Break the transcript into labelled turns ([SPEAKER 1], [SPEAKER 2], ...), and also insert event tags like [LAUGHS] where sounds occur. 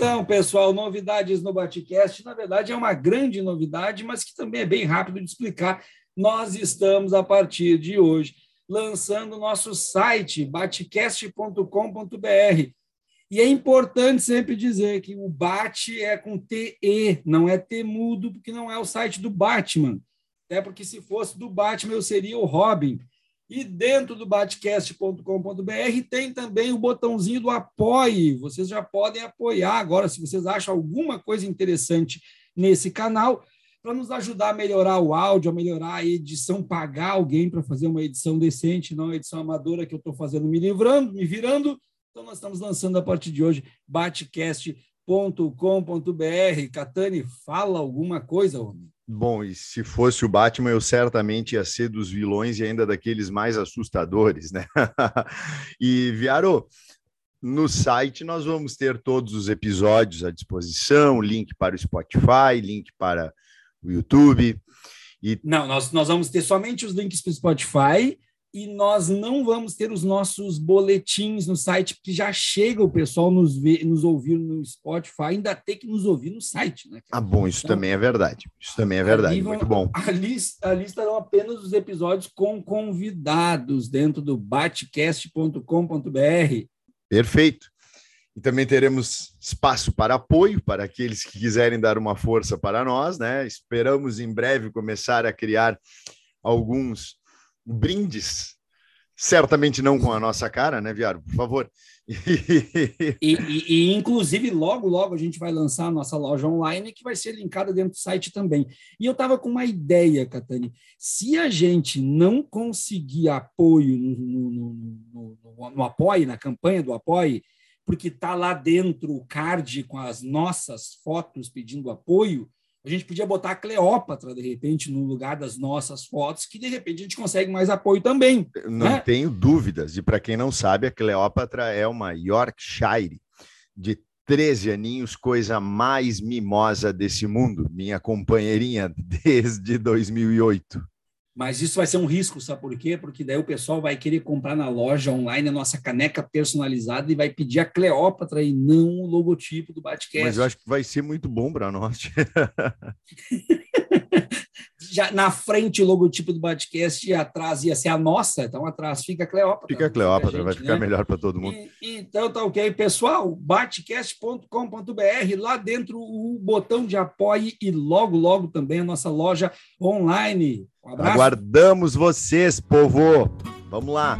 [SPEAKER 1] Então, pessoal, novidades no Batcast, na verdade é uma grande novidade, mas que também é bem rápido de explicar. Nós estamos, a partir de hoje, lançando o nosso site, batcast.com.br. E é importante sempre dizer que o Bat é com TE, não é T mudo, porque não é o site do Batman. Até porque se fosse do Batman, eu seria o Robin. E dentro do batcast.com.br tem também o botãozinho do apoie. Vocês já podem apoiar agora, se vocês acham alguma coisa interessante nesse canal, para nos ajudar a melhorar o áudio, a melhorar a edição, pagar alguém para fazer uma edição decente, não a edição amadora que eu estou fazendo, me livrando, me virando. Então, nós estamos lançando a partir de hoje batcast.com.br. Catani, fala alguma coisa, homem.
[SPEAKER 2] Bom, e se fosse o Batman, eu certamente ia ser dos vilões e ainda daqueles mais assustadores, né? [LAUGHS] e, Viaro, no site nós vamos ter todos os episódios à disposição, link para o Spotify, link para o YouTube.
[SPEAKER 1] E... Não, nós, nós vamos ter somente os links para o Spotify e nós não vamos ter os nossos boletins no site, porque já chega o pessoal nos, ver, nos ouvir no Spotify, ainda tem que nos ouvir no site. Né,
[SPEAKER 2] ah, bom, isso então, também é verdade. Isso também é verdade, vão, muito bom.
[SPEAKER 1] Ali, ali estarão apenas os episódios com convidados dentro do batcast.com.br.
[SPEAKER 2] Perfeito. E também teremos espaço para apoio para aqueles que quiserem dar uma força para nós, né? Esperamos em breve começar a criar alguns brindes. Certamente não com a nossa cara, né, Viário? Por favor. [LAUGHS]
[SPEAKER 1] e, e, e, inclusive, logo, logo a gente vai lançar a nossa loja online, que vai ser linkada dentro do site também. E eu estava com uma ideia, Catani. Se a gente não conseguir apoio no, no, no, no, apoio, na campanha do apoio, porque está lá dentro o card com as nossas fotos pedindo apoio, a gente podia botar a Cleópatra, de repente, no lugar das nossas fotos, que de repente a gente consegue mais apoio também.
[SPEAKER 2] Não né? tenho dúvidas. E para quem não sabe, a Cleópatra é uma Yorkshire de 13 aninhos, coisa mais mimosa desse mundo, minha companheirinha [LAUGHS] desde 2008.
[SPEAKER 1] Mas isso vai ser um risco, sabe por quê? Porque daí o pessoal vai querer comprar na loja online a nossa caneca personalizada e vai pedir a Cleópatra e não o logotipo do Batcast.
[SPEAKER 2] Mas eu acho que vai ser muito bom para nós. [LAUGHS]
[SPEAKER 1] Já na frente o logotipo do Batcast e atrás ia ser a nossa, então atrás fica a Cleópatra.
[SPEAKER 2] Fica a Cleópatra, gente, vai ficar né? melhor para todo mundo.
[SPEAKER 1] E, então tá ok, pessoal, batcast.com.br, lá dentro o botão de apoio e logo, logo também a nossa loja online.
[SPEAKER 2] Um abraço. Aguardamos vocês, povo. Vamos lá.